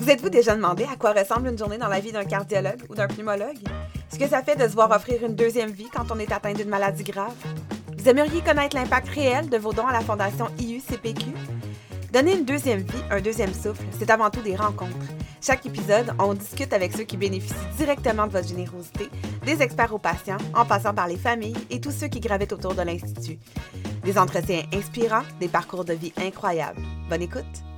Vous êtes-vous déjà demandé à quoi ressemble une journée dans la vie d'un cardiologue ou d'un pneumologue? Ce que ça fait de se voir offrir une deuxième vie quand on est atteint d'une maladie grave? Vous aimeriez connaître l'impact réel de vos dons à la Fondation IUCPQ? Donner une deuxième vie, un deuxième souffle, c'est avant tout des rencontres. Chaque épisode, on discute avec ceux qui bénéficient directement de votre générosité, des experts aux patients, en passant par les familles et tous ceux qui gravitent autour de l'Institut. Des entretiens inspirants, des parcours de vie incroyables. Bonne écoute!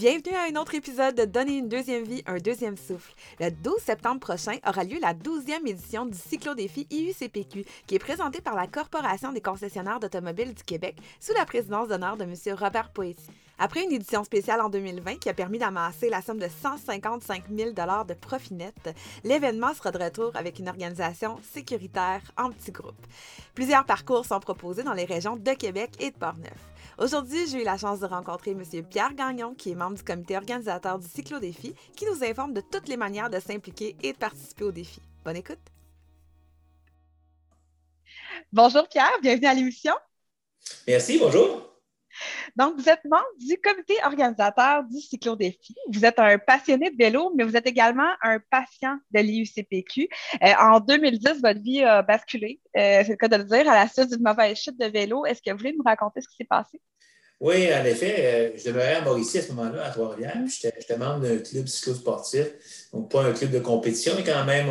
Bienvenue à un autre épisode de Donner une deuxième vie, un deuxième souffle. Le 12 septembre prochain aura lieu la 12e édition du Cyclodéfi IUCPQ, qui est présenté par la Corporation des concessionnaires d'automobiles du Québec sous la présidence d'honneur de M. Robert Poetti. Après une édition spéciale en 2020 qui a permis d'amasser la somme de 155 000 de profit net, l'événement sera de retour avec une organisation sécuritaire en petits groupes. Plusieurs parcours sont proposés dans les régions de Québec et de Portneuf. Aujourd'hui, j'ai eu la chance de rencontrer M. Pierre Gagnon, qui est membre du comité organisateur du Cyclo-Défi, qui nous informe de toutes les manières de s'impliquer et de participer au défi. Bonne écoute! Bonjour Pierre, bienvenue à l'émission. Merci, bonjour. Donc, vous êtes membre du comité organisateur du Cyclo-Défi. Vous êtes un passionné de vélo, mais vous êtes également un patient de l'IUCPQ. Euh, en 2010, votre vie a basculé, euh, c'est le cas de le dire, à la suite d'une mauvaise chute de vélo. Est-ce que vous voulez nous raconter ce qui s'est passé? Oui, en effet, euh, je demeurais à Mauricie à ce moment-là, à Trois-Rivières. J'étais membre d'un club cyclo-sportif, donc pas un club de compétition, mais quand même,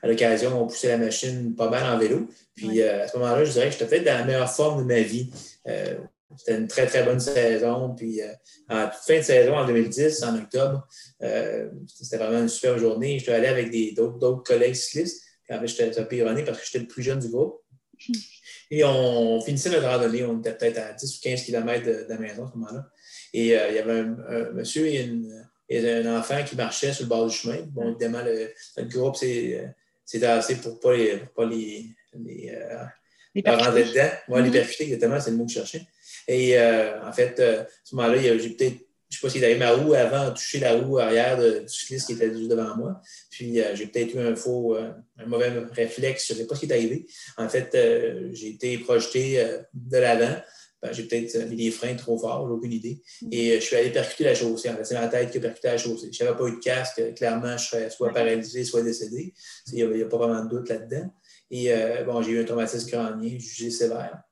à l'occasion, on poussait la machine pas mal en vélo. Puis à ce moment-là, je dirais que j'étais peut-être dans la meilleure forme de ma vie. C'était une très, très bonne saison. Puis, euh, en fin de saison, en 2010, en octobre, euh, c'était vraiment une super journée. Je suis allé avec d'autres collègues cyclistes. Puis, en fait, j'étais un peu ironé parce que j'étais le plus jeune du groupe. Et on, finissait notre randonnée. On était peut-être à 10 ou 15 km de, la maison à ce moment-là. Et euh, il y avait un, monsieur et, un enfant qui marchaient sur le bord du chemin. Bon, évidemment, le, notre groupe s'est assez pour ne pas les, pas les, les, les rentrer dedans. Moi, les mm-hmm. percuter, exactement, c'est le mot que je cherchais. Et euh, en fait, euh, à ce moment-là, j'ai peut-être, je ne sais pas s'il avait ma roue avant, touché la roue arrière du cycliste qui était juste devant moi. Puis euh, j'ai peut-être eu un faux, un mauvais réflexe, je ne sais pas ce qui est arrivé. En fait, j'ai été projeté de l'avant. Ben, j'ai peut-être mis les freins trop forts, j'ai aucune idée. Et je suis allé percuter la chaussée. En fait, c'est ma tête qui a percuté la chaussée. Je n'avais pas eu de casque, clairement, je serais soit paralysé, soit décédé. Il n'y a, pas vraiment de doute là-dedans. Et bon, j'ai eu un traumatisme crânien jugé sévère.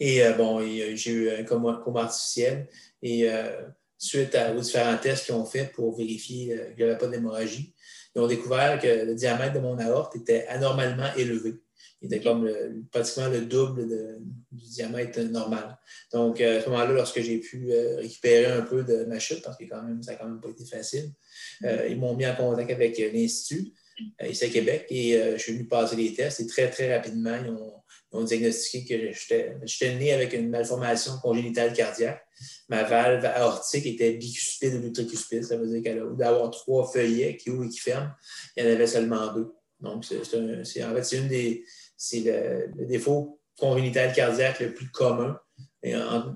Et euh, bon, j'ai eu un coma, artificiel. Et euh, suite aux différents tests qu'ils ont fait pour vérifier euh, qu'il n'y avait pas d'hémorragie, ils ont découvert que le diamètre de mon aorte était anormalement élevé. Il était comme pratiquement le double du diamètre normal. Donc, à ce moment-là, lorsque j'ai pu récupérer un peu de ma chute, parce que quand même, ça n'a quand même pas été facile, ils m'ont mis en contact avec l'Institut ici à Québec et je suis venu passer les tests et très, très rapidement, ils ont on ont diagnostiqué que j'étais né avec une malformation congénitale cardiaque. Ma valve aortique était bicuspide ou tricuspide. Ça veut dire qu'elle a d'avoir trois feuillets qui ouvrent et qui ferment. Il y en avait seulement deux. Donc, c'est en fait, c'est une des. Le, défaut congénital cardiaque le plus commun.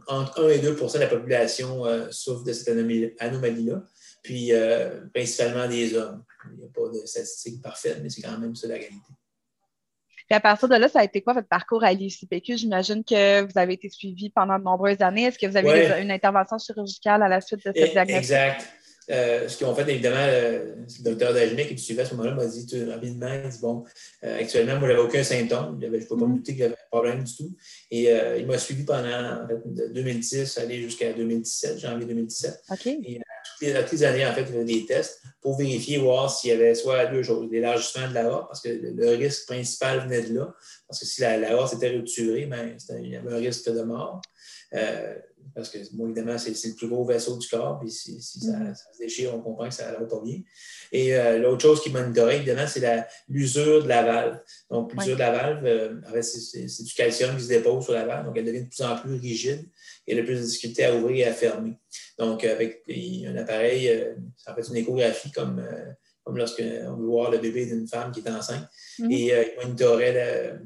entre 1 et 2% de la population euh, souffre de cette anomalie-là. Puis, euh, principalement des hommes. Il n'y a pas de statistiques parfaites, mais c'est quand même ça la réalité à partir de là, ça a été quoi votre parcours à l'ICPQ? J'imagine que vous avez été suivi pendant de nombreuses années. Est-ce que vous avez eu une intervention chirurgicale à la suite de cette eh, diagnostic? Exact. Euh, ce qu'ils ont fait, évidemment, le, docteur Dagenet qui me suivait à ce moment-là m'a dit rapidement, il dit, bon, euh, actuellement, moi, je n'avais aucun symptôme. Je ne peux pas me mm-hmm. douter qu'il y avait un problème du tout. Et euh, il m'a suivi pendant de 2010 aller jusqu'à 2017, janvier 2017. OK. Et toutes les, toutes années, en fait, il y avait des tests pour vérifier, voir s'il y avait soit deux choses, l'élargissement de la parce que le, risque principal venait de là. Parce que si la, la horte était rupturée, ben, il y avait un risque de mort. Euh, parce que, bon, évidemment, c'est le plus gros vaisseau du corps, puis si, mm-hmm. ça, se déchire, on comprend que ça va pas bien. Et euh, l'autre chose qui monitorait, évidemment, c'est l'usure de la valve. Donc, l'usure de la valve, euh, c'est du calcium qui se dépose sur la valve, donc elle devient de plus en plus rigide et elle a plus de difficulté à ouvrir et à fermer. Donc, avec un appareil, euh, ça fait une échographie comme, comme lorsqu'on veut voir le bébé d'une femme qui est enceinte, mm-hmm. et il monitorait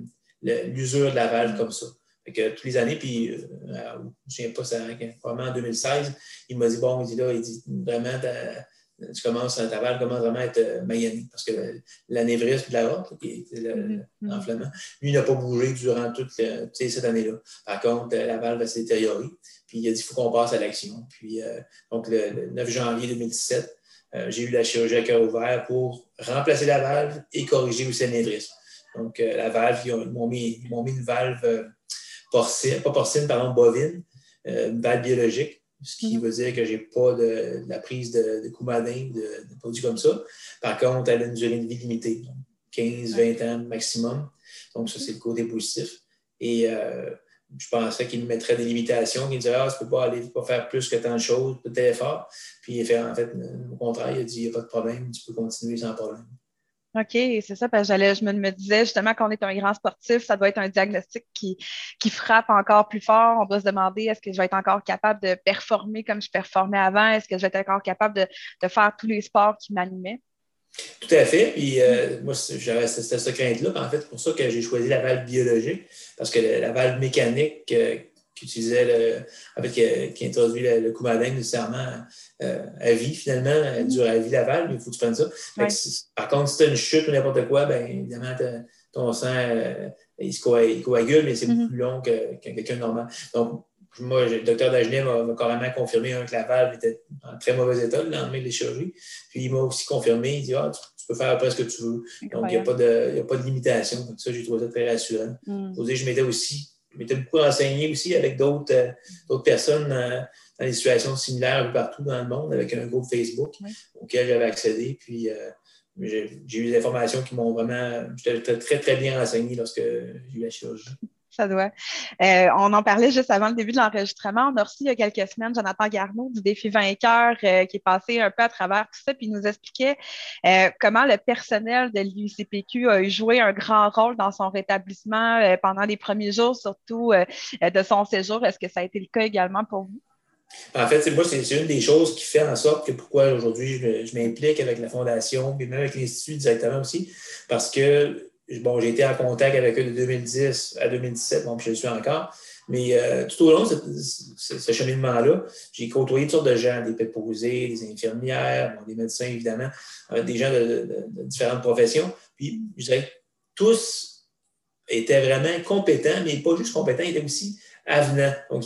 l'usure de la valve comme ça. Fait que toutes les années, puis euh, je ne sais pas, ça, probablement en 2016, il m'a dit Bon, il dit là, il dit vraiment, tu commences, ta valve commence vraiment à être euh, parce que l'anévrisme de la route, qui mm-hmm. l'enflement, lui n'a pas bougé durant toute cette année-là. Par contre, la valve s'est détériorée. Puis il a dit qu'il faut qu'on passe à l'action. Puis donc le, 9 janvier 2017, j'ai eu la chirurgie à cœur ouvert pour remplacer la valve et corriger aussi l'anévrisme. Donc la valve, ils m'ont mis, mis, une valve porcine, pas porcine, pardon, bovine, une valve biologique ce qui mhm. veut dire que je n'ai pas de, la prise de, de coumadin, de, de, produits comme ça. Par contre, elle a une durée de vie limitée, 15-20 ans maximum. Donc, ça, c'est le côté positif. Et euh, je pensais qu'il me mettrait des limitations, qu'il me dirait Ah, tu ne peux pas aller pas faire plus que tant de choses, peut-être fort. Puis, en fait, au contraire, il a dit Il n'y a pas de problème, tu peux continuer sans problème. OK, c'est ça, parce que je me, disais justement qu'on est un grand sportif, ça doit être un diagnostic qui, frappe encore plus fort. On doit se demander est-ce que je vais être encore capable de performer comme je performais avant? Est-ce que je vais être encore capable de, faire tous les sports qui m'animaient? Tout à fait. Puis euh, moi, j'avais cette, cette crainte-là. En fait, c'est pour ça que j'ai choisi la valve biologique, parce que la, valve mécanique, euh, qui utilisait le, en fait, qui, introduit le, le coumadin nécessairement euh, à vie, finalement, elle mm-hmm. dure à vie l'aval, mais il faut que tu prennes ça. par contre, si tu as une chute ou n'importe quoi, bien évidemment, ton sang, euh, il, se coagule, mais c'est beaucoup mm-hmm. plus long que, quelqu'un de normal. Donc, moi, le docteur Dagenet m'a carrément confirmé que la valve était en très mauvais état le lendemain de les chirurgies. Puis il m'a aussi confirmé, il dit Ah, tu, peux faire après ce que tu veux. Donc, il n'y a, pas de, a pas de limitation. Donc, ça, j'ai trouvé ça très rassurant. Mm. Je m'étais aussi m'étais beaucoup renseigné aussi avec d'autres euh, personnes euh, dans des situations similaires un peu partout dans le monde, avec un groupe Facebook auquel j'avais accédé. Puis euh, j'ai eu des informations qui m'ont vraiment. J'étais très, très bien renseigné lorsque j'ai eu la chirurgie ça doit. Euh, on en parlait juste avant le début de l'enregistrement. On a reçu il y a quelques semaines Jonathan Garneau du défi vainqueur euh, qui est passé un peu à travers tout ça, puis il nous expliquait euh, comment le personnel de l'UCPQ a joué un grand rôle dans son rétablissement pendant les premiers jours, surtout de son séjour. Est-ce que ça a été le cas également pour vous? En fait, moi, c'est une des choses qui fait en sorte que pourquoi aujourd'hui je, m'implique avec la Fondation, et même avec l'Institut directement aussi, parce que bon, j'ai été en contact avec eux de 2010 à 2017, bon, puis je le suis encore. Mais euh, tout au long de ce, cheminement-là, j'ai côtoyé toutes sortes de gens, des préposés, des infirmières, des médecins, évidemment, euh, des gens de, différentes professions. Puis, je dirais tous étaient vraiment compétents, mais pas juste compétents, ils étaient aussi avenant. Donc,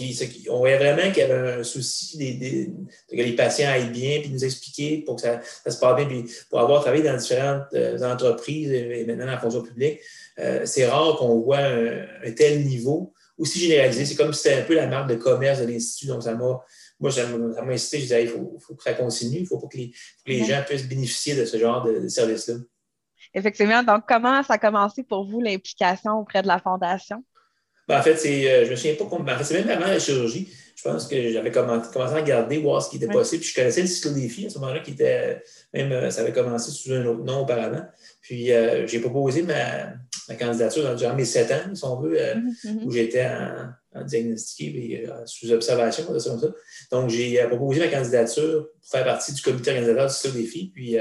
on voyait vraiment qu'il y avait un souci des, que les patients aillent bien, puis nous expliquer pour que ça, se passe bien. Puis pour avoir travaillé dans différentes euh, entreprises et maintenant dans la fonction publique, euh, c'est rare qu'on voit un, tel niveau aussi généralisé. C'est comme si c'était un peu la marque de commerce de l'Institut. Donc, ça m'a. Moi, ça m'a incité, je disais, il faut, que ça continue, il faut que les, que les gens puissent bénéficier de ce genre de, de service-là. Effectivement. Donc, comment ça a commencé pour vous l'implication auprès de la Fondation? Ben, en fait, c'est, euh, je me souviens pas combien. En fait, c'est même avant la chirurgie. Je pense que j'avais commencé à regarder, voir ce qui était possible. Puis je connaissais le cyclodéfi à ce moment-là, qui était même, euh, ça avait commencé sous un autre nom auparavant. Puis euh, j'ai proposé ma, ma, candidature durant mes sept ans, si on veut, mm-hmm, mm-hmm. où j'étais en, en, diagnostiqué et sous observation, comme ça. Donc j'ai proposé ma candidature pour faire partie du comité organisateur du cyclodéfi. Puis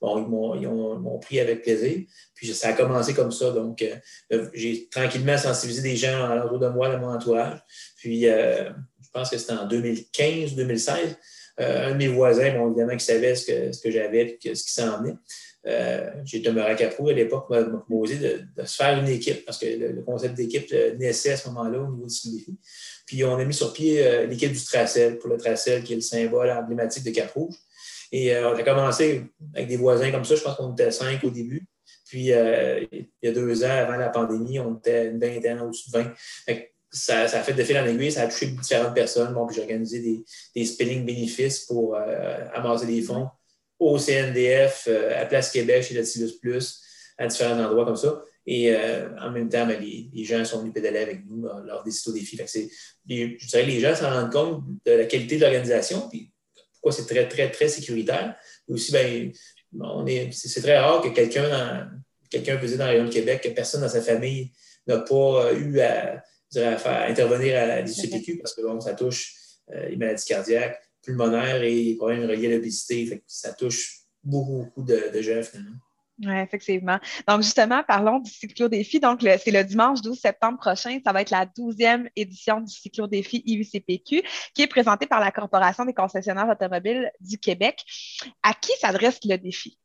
bon, ils m'ont pris avec plaisir. Puis ça a commencé comme ça. Donc, euh, euh, j'ai tranquillement sensibilisé des gens autour de moi, dans mon entourage. Puis, euh, je pense que c'était en 2015-2016. un de mes voisins, bon, évidemment, qui savait ce que, ce que j'avais et ce qui s'en venait. J'ai demeuré à Capou à l'époque, m'a proposé de, se faire une équipe parce que le, concept d'équipe naissait à ce moment-là au niveau du défi. Puis on a mis sur pied l'équipe du Tracel, pour le Tracel qui est le symbole emblématique de Cap Rouge. Et on a commencé avec des voisins comme ça, je pense qu'on était cinq au début. Puis, euh, il y a deux ans, avant la pandémie, on était une vingtaine, au-dessus de 20. ça, ça, a fait de fil en aiguille, ça a touché différentes personnes. Bon, puis j'ai organisé des, des spinning bénéfices pour euh, amasser des fonds au CNDF, euh, à Place Québec, chez Latilus Plus, à différents endroits comme ça. Et en même temps, ben, les, gens sont venus pédaler avec nous lors des citos défis. Je dirais que les gens s'en rendent compte de la qualité de l'organisation, puis pourquoi c'est très, très, très sécuritaire. Et aussi, ben, c'est très rare que quelqu'un quelqu'un dans la région de Québec, que personne dans sa famille n'a pas euh, eu à, faire intervenir à l'ICPQ parce que bon, ça touche euh, les maladies cardiaques, pulmonaires et les problèmes reliés à l'obésité. Ça touche beaucoup, beaucoup de, de gens finalement. Oui, effectivement. Donc, justement, parlons du cyclo-défi. Donc, c'est le dimanche 12 septembre prochain. Ça va être la 12e édition du cyclo-défi IUCPQ qui est présenté par la Corporation des concessionnaires automobiles du Québec. À qui s'adresse le défi?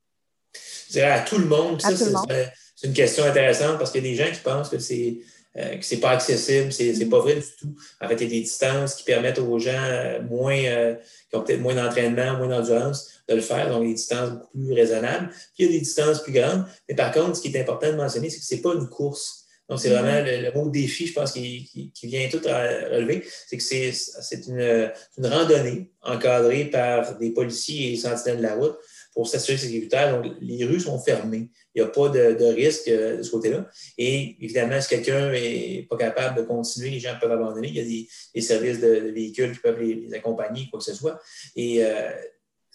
Je à tout le monde. C'est une question intéressante parce qu'il y a des gens qui pensent que c'est euh, que ce n'est pas accessible, c'est pas vrai du tout. En fait, il y a des distances qui permettent aux gens euh, moins, euh, qui ont peut-être moins d'entraînement, moins d'endurance, de le faire, donc des distances beaucoup plus raisonnables. Puis il y a des distances plus grandes. Mais par contre, ce qui est important de mentionner, c'est que ce n'est pas une course. Donc, c'est vraiment mm-hmm. le, mot défi, je pense, qui, qui, vient tout à relever. C'est que c'est une, une randonnée encadrée par des policiers et sentinelles de la route pour s'assurer sécuritaire. Donc, les rues sont fermées. Il n'y a pas de, risque euh, de ce côté-là. Et évidemment, si quelqu'un n'est pas capable de continuer, les gens peuvent abandonner. Il y a des, services de, véhicules qui peuvent les, accompagner, quoi que ce soit. Et euh,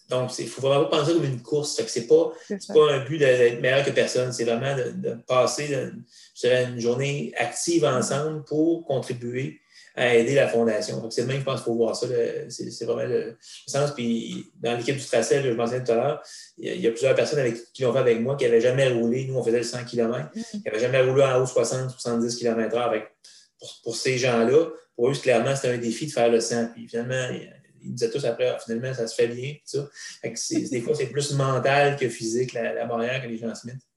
donc, il ne faut vraiment pas penser comme une course. Ce n'est pas, pas un but d'être meilleur que personne. C'est vraiment de, passer une journée active ensemble pour contribuer à aider la fondation. C'est le même, je pense qu'il faut voir ça. C'est vraiment le, sens. Puis dans l'équipe du tracé, je mentionnais tout à l'heure, il y, a plusieurs personnes avec, qui l'ont fait avec moi qui n'avaient jamais roulé. Nous, on faisait le 100 km. Mm. Qui n'avaient jamais roulé en haut 60-70 km/h. Pour, ces gens-là, pour eux, clairement, c'était un défi de faire le 100. Puis finalement, ils disaient tous après, ah, finalement, ça se fait bien. Ça. des fois, c'est plus mental que physique, la, la barrière que les gens se mettent.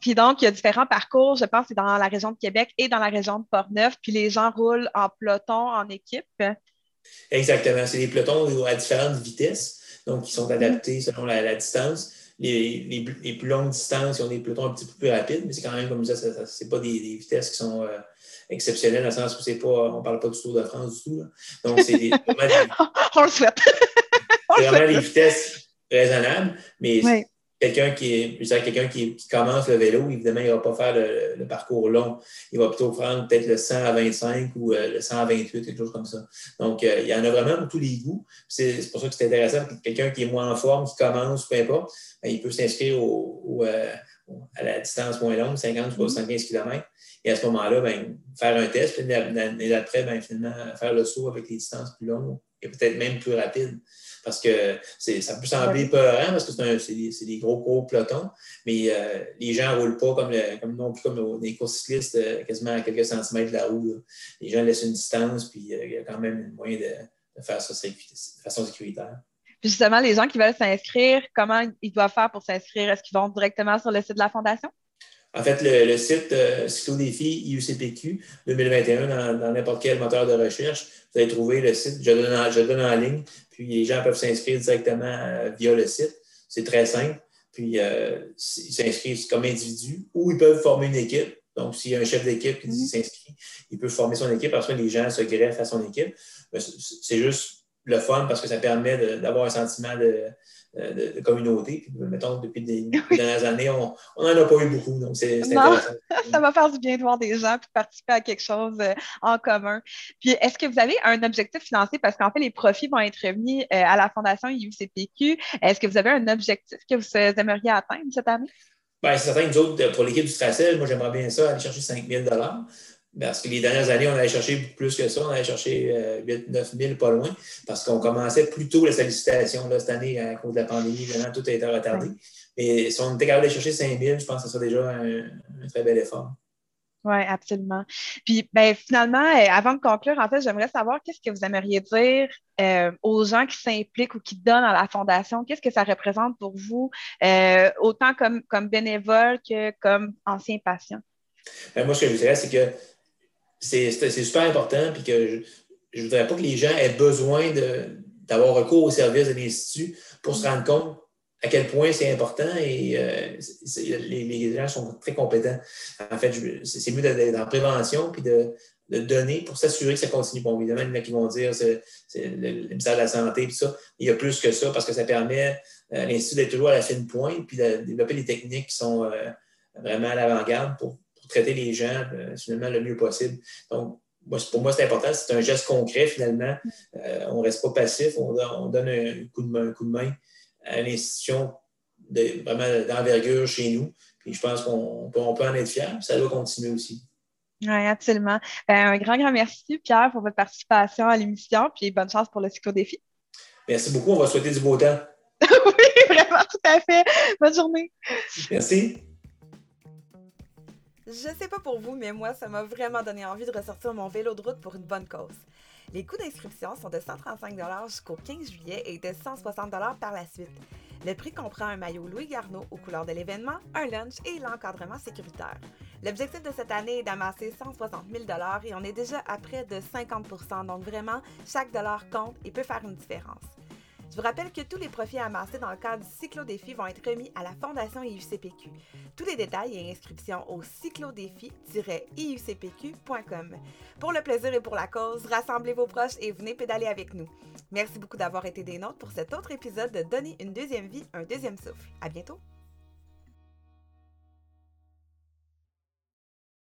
Puis donc, il y a différents parcours, je pense, c'est dans la région de Québec et dans la région de Portneuf. Puis les gens roulent en peloton, en équipe. Exactement. C'est des pelotons à différentes vitesses, donc qui sont adaptés selon la, distance. Les, plus longues distances, ils ont des pelotons un petit peu plus rapides, mais c'est quand même comme ça, ce n'est pas des, vitesses qui sont euh, exceptionnelles dans le sens où c'est pas, on ne parle pas du Tour de France du tout. Donc, c'est des, On le souhaite. c'est vraiment des vitesses raisonnables, mais quelqu'un qui quelqu'un qui, commence le vélo, évidemment, il ne va pas faire le, parcours long. Il va plutôt prendre peut-être le 100 à 25 ou euh, le 100 à 28, quelque chose comme ça. Donc, euh, il y en a vraiment pour tous les goûts. C'est pour ça que c'est intéressant. Quelqu'un qui est moins en forme, qui commence, peu importe, ben, il peut s'inscrire euh, à la distance moins longue, 50 ou 75 km. Et à ce moment-là, ben, faire un test. Puis l'année d'après, ben, finalement, faire le saut avec les distances plus longues et peut-être même plus rapides parce que ça peut sembler peurant parce que c'est des, gros, gros pelotons, mais euh, les gens ne roulent pas comme, comme non plus comme les courses cyclistes, euh, quasiment à quelques centimètres de la roue. Les gens laissent une distance, puis euh, il y a quand même un moyen de, faire ça de façon sécuritaire. justement, les gens qui veulent s'inscrire, comment ils doivent faire pour s'inscrire? Est-ce qu'ils vont directement sur le site de la Fondation? En fait, le, site euh, Cyclo-Défi IUCPQ 2021 dans n'importe quel moteur de recherche, vous allez trouver le site. Je donne en, je donne en ligne, puis les gens peuvent s'inscrire directement euh, via le site. C'est très simple. Puis euh, ils s'inscrivent comme individu ou ils peuvent former une équipe. Donc, s'il y a un chef d'équipe qui mm-hmm. s'inscrit, il peut former son équipe. Après, les gens se greffent à son équipe. C'est juste le fun parce que ça permet d'avoir un sentiment de, de, communauté. mettons, depuis des, dernières années, on n'en a pas eu beaucoup. Donc, c'est intéressant. ça va faire du bien de voir des gens puis participer à quelque chose euh, en commun. Puis, est-ce que vous avez un objectif financier? Parce qu'en fait, les profits vont être remis euh, à la Fondation IUCPQ. Est-ce que vous avez un objectif que vous aimeriez atteindre cette année? Bien, c'est certain, nous autres, pour l'équipe du Tracel, moi, j'aimerais bien ça, aller chercher 5 000 parce que les dernières années, on allait chercher plus que ça. On allait chercher 8 9 000, pas loin, parce qu'on commençait plus tôt les sollicitations. Là, cette année, à cause de la pandémie, vraiment, tout a été retardé. Mais si on était capable de chercher 5 000, je pense que ça serait déjà un, très bel effort. Oui, absolument. Puis, ben, finalement, euh, avant de conclure, en fait, j'aimerais savoir qu'est-ce que vous aimeriez dire euh, aux gens qui s'impliquent ou qui donnent à la Fondation. Qu'est-ce que ça représente pour vous, euh, autant comme, comme bénévole que comme ancien patient? Ben, moi, ce que je dirais, c'est que c'est super important, puis que je ne voudrais pas que les gens aient besoin d'avoir recours au service de l'Institut pour se rendre compte à quel point c'est important et euh, les, gens sont très compétents. En fait, c'est mieux d'être en prévention puis de, donner pour s'assurer que ça continue. Bon, évidemment, il y en a qui vont dire c'est le, ministère de la Santé, puis ça. Il y a plus que ça parce que ça permet à euh, l'Institut d'être toujours à la fine pointe puis de développer des techniques qui sont euh, vraiment à l'avant-garde pour traiter les gens euh, finalement le mieux possible. Donc, pour moi, c'est important. C'est un geste concret, finalement. Euh, on ne reste pas passif. On, donne un coup de main, un coup de main à l'institution de, vraiment d'envergure chez nous. Puis je pense qu'on peut, en être fier. Ça doit continuer aussi. Oui, absolument. Ben, un grand, grand merci, Pierre, pour votre participation à l'émission. Puis bonne chance pour le cyclo-défi. Merci beaucoup. On va souhaiter du beau temps. oui, vraiment, tout à fait. Bonne journée. Merci. Je sais pas pour vous, mais moi, ça m'a vraiment donné envie de ressortir mon vélo de route pour une bonne cause. Les coûts d'inscription sont de 135 jusqu'au 15 juillet et de 160 par la suite. Le prix comprend un maillot Louis Garneau aux couleurs de l'événement, un lunch et l'encadrement sécuritaire. L'objectif de cette année est d'amasser 160 000 et on est déjà à près de 50% donc vraiment, chaque dollar compte et peut faire une différence. Je vous rappelle que tous les profits amassés dans le cadre du cyclo-défi vont être remis à la Fondation IUCPQ. Tous les détails et inscriptions au cyclodéfi-iucpq.com. Pour le plaisir et pour la cause, rassemblez vos proches et venez pédaler avec nous. Merci beaucoup d'avoir été des nôtres pour cet autre épisode de Donner une deuxième vie, un deuxième souffle. À bientôt!